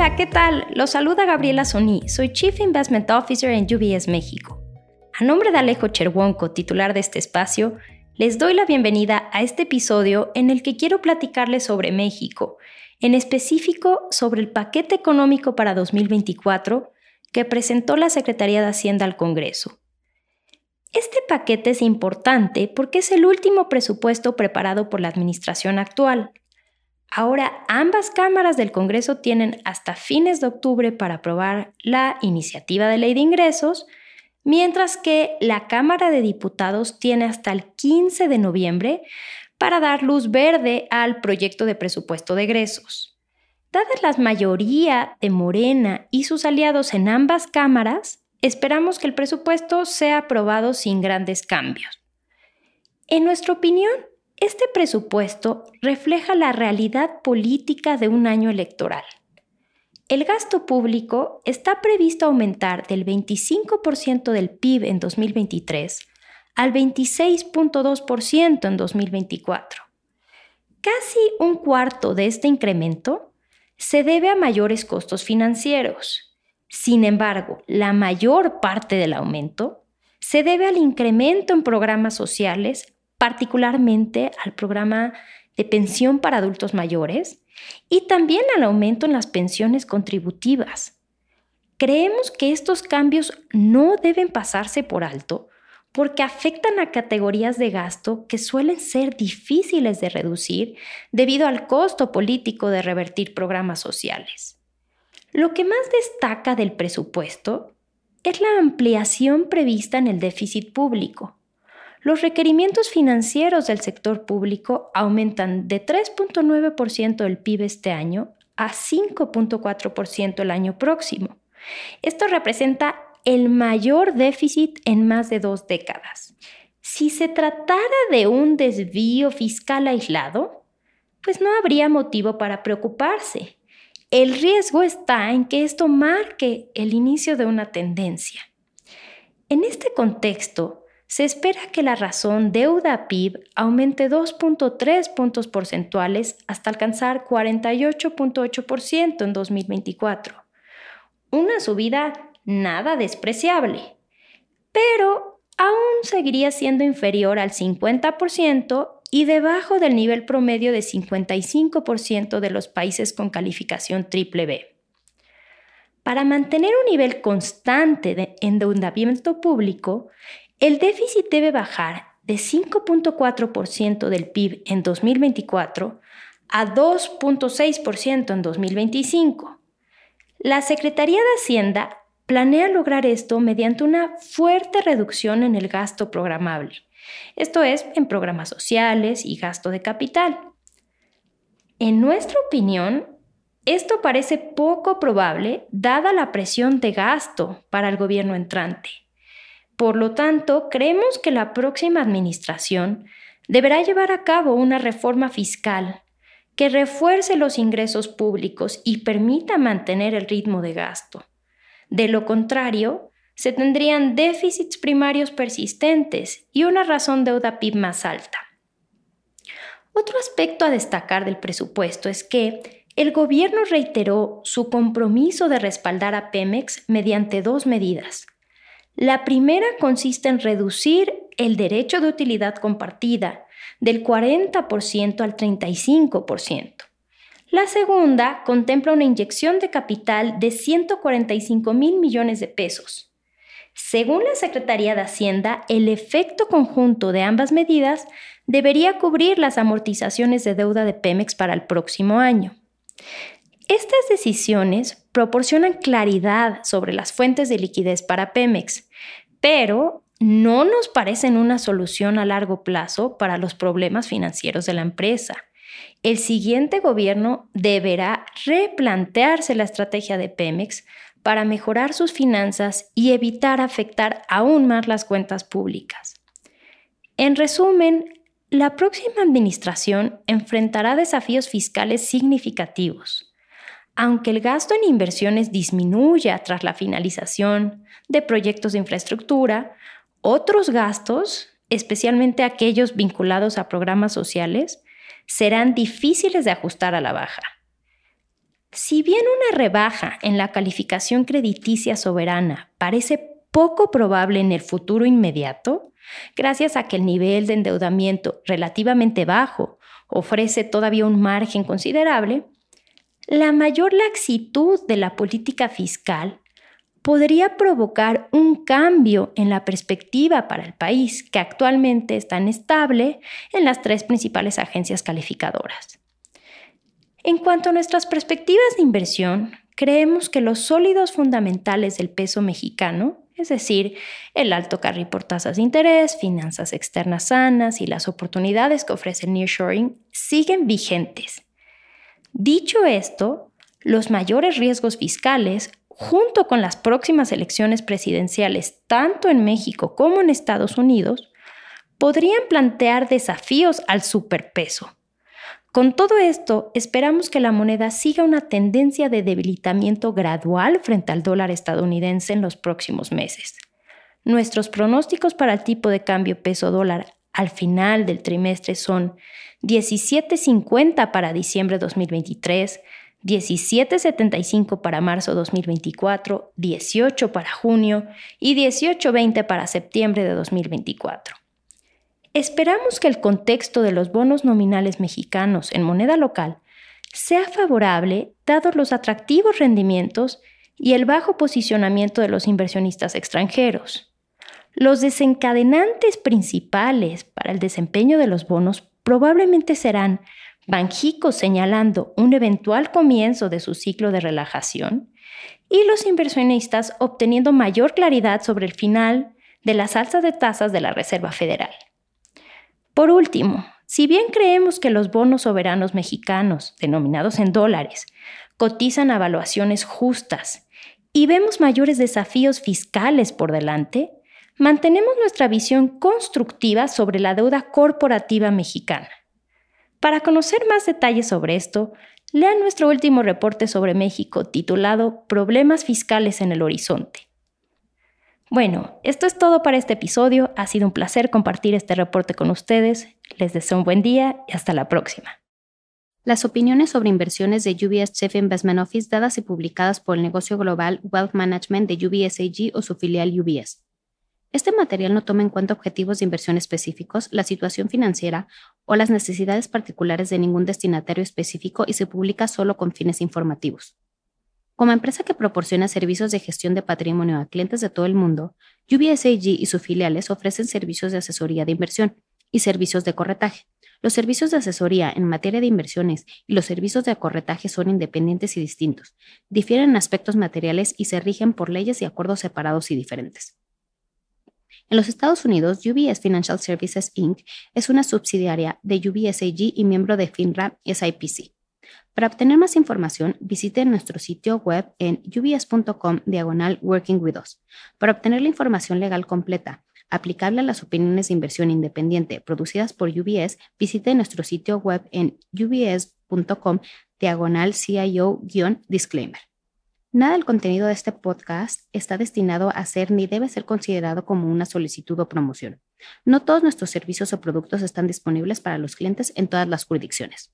Hola, ¿qué tal? Los saluda Gabriela Soní, soy Chief Investment Officer en UBS México. A nombre de Alejo Cherwonko, titular de este espacio, les doy la bienvenida a este episodio en el que quiero platicarles sobre México, en específico sobre el paquete económico para 2024 que presentó la Secretaría de Hacienda al Congreso. Este paquete es importante porque es el último presupuesto preparado por la administración actual. Ahora ambas cámaras del Congreso tienen hasta fines de octubre para aprobar la iniciativa de ley de ingresos, mientras que la Cámara de Diputados tiene hasta el 15 de noviembre para dar luz verde al proyecto de presupuesto de egresos. Dada la mayoría de Morena y sus aliados en ambas cámaras, esperamos que el presupuesto sea aprobado sin grandes cambios. En nuestra opinión, este presupuesto refleja la realidad política de un año electoral. El gasto público está previsto aumentar del 25% del PIB en 2023 al 26.2% en 2024. Casi un cuarto de este incremento se debe a mayores costos financieros sin embargo, la mayor parte del aumento se debe al incremento en programas sociales, particularmente al programa de pensión para adultos mayores y también al aumento en las pensiones contributivas. Creemos que estos cambios no deben pasarse por alto porque afectan a categorías de gasto que suelen ser difíciles de reducir debido al costo político de revertir programas sociales. Lo que más destaca del presupuesto es la ampliación prevista en el déficit público. Los requerimientos financieros del sector público aumentan de 3.9% del PIB este año a 5.4% el año próximo. Esto representa el mayor déficit en más de dos décadas. Si se tratara de un desvío fiscal aislado, pues no habría motivo para preocuparse. El riesgo está en que esto marque el inicio de una tendencia. En este contexto, se espera que la razón deuda-PIB aumente 2.3 puntos porcentuales hasta alcanzar 48.8% en 2024. Una subida nada despreciable, pero aún seguiría siendo inferior al 50% y debajo del nivel promedio de 55% de los países con calificación triple B. Para mantener un nivel constante de endeudamiento público, el déficit debe bajar de 5.4% del PIB en 2024 a 2.6% en 2025. La Secretaría de Hacienda planea lograr esto mediante una fuerte reducción en el gasto programable esto es, en programas sociales y gasto de capital. En nuestra opinión, esto parece poco probable dada la presión de gasto para el gobierno entrante. Por lo tanto, creemos que la próxima administración deberá llevar a cabo una reforma fiscal que refuerce los ingresos públicos y permita mantener el ritmo de gasto. De lo contrario, se tendrían déficits primarios persistentes y una razón deuda PIB más alta. Otro aspecto a destacar del presupuesto es que el gobierno reiteró su compromiso de respaldar a Pemex mediante dos medidas. La primera consiste en reducir el derecho de utilidad compartida del 40% al 35%. La segunda contempla una inyección de capital de 145 mil millones de pesos según la Secretaría de Hacienda, el efecto conjunto de ambas medidas debería cubrir las amortizaciones de deuda de Pemex para el próximo año. Estas decisiones proporcionan claridad sobre las fuentes de liquidez para Pemex, pero no nos parecen una solución a largo plazo para los problemas financieros de la empresa. El siguiente gobierno deberá replantearse la estrategia de Pemex para mejorar sus finanzas y evitar afectar aún más las cuentas públicas. En resumen, la próxima administración enfrentará desafíos fiscales significativos. Aunque el gasto en inversiones disminuya tras la finalización de proyectos de infraestructura, otros gastos, especialmente aquellos vinculados a programas sociales, serán difíciles de ajustar a la baja. Si bien una rebaja en la calificación crediticia soberana parece poco probable en el futuro inmediato, gracias a que el nivel de endeudamiento relativamente bajo ofrece todavía un margen considerable, la mayor laxitud de la política fiscal podría provocar un cambio en la perspectiva para el país, que actualmente está inestable en las tres principales agencias calificadoras. En cuanto a nuestras perspectivas de inversión, creemos que los sólidos fundamentales del peso mexicano, es decir, el alto carry por tasas de interés, finanzas externas sanas y las oportunidades que ofrece el nearshoring, siguen vigentes. Dicho esto, los mayores riesgos fiscales junto con las próximas elecciones presidenciales, tanto en México como en Estados Unidos, podrían plantear desafíos al superpeso. Con todo esto, esperamos que la moneda siga una tendencia de debilitamiento gradual frente al dólar estadounidense en los próximos meses. Nuestros pronósticos para el tipo de cambio peso dólar al final del trimestre son 17.50 para diciembre de 2023, 17.75 para marzo 2024, 18 para junio y 18.20 para septiembre de 2024. Esperamos que el contexto de los bonos nominales mexicanos en moneda local sea favorable dados los atractivos rendimientos y el bajo posicionamiento de los inversionistas extranjeros. Los desencadenantes principales para el desempeño de los bonos probablemente serán Banjico señalando un eventual comienzo de su ciclo de relajación y los inversionistas obteniendo mayor claridad sobre el final de las alzas de tasas de la Reserva Federal. Por último, si bien creemos que los bonos soberanos mexicanos, denominados en dólares, cotizan a valuaciones justas y vemos mayores desafíos fiscales por delante, mantenemos nuestra visión constructiva sobre la deuda corporativa mexicana. Para conocer más detalles sobre esto, lea nuestro último reporte sobre México titulado Problemas fiscales en el horizonte. Bueno, esto es todo para este episodio. Ha sido un placer compartir este reporte con ustedes. Les deseo un buen día y hasta la próxima. Las opiniones sobre inversiones de UBS Chief Investment Office dadas y publicadas por el negocio global Wealth Management de UBS AG o su filial UBS. Este material no toma en cuenta objetivos de inversión específicos, la situación financiera o las necesidades particulares de ningún destinatario específico y se publica solo con fines informativos. Como empresa que proporciona servicios de gestión de patrimonio a clientes de todo el mundo, UBS AG y sus filiales ofrecen servicios de asesoría de inversión y servicios de corretaje. Los servicios de asesoría en materia de inversiones y los servicios de corretaje son independientes y distintos, difieren en aspectos materiales y se rigen por leyes y acuerdos separados y diferentes. En los Estados Unidos, UBS Financial Services Inc. es una subsidiaria de UBS AG y miembro de FINRA SIPC. Para obtener más información, visite nuestro sitio web en ubs.com diagonal Working with Us. Para obtener la información legal completa, aplicable a las opiniones de inversión independiente producidas por UBS, visite nuestro sitio web en ubs.com diagonal CIO-disclaimer. Nada del contenido de este podcast está destinado a ser ni debe ser considerado como una solicitud o promoción. No todos nuestros servicios o productos están disponibles para los clientes en todas las jurisdicciones.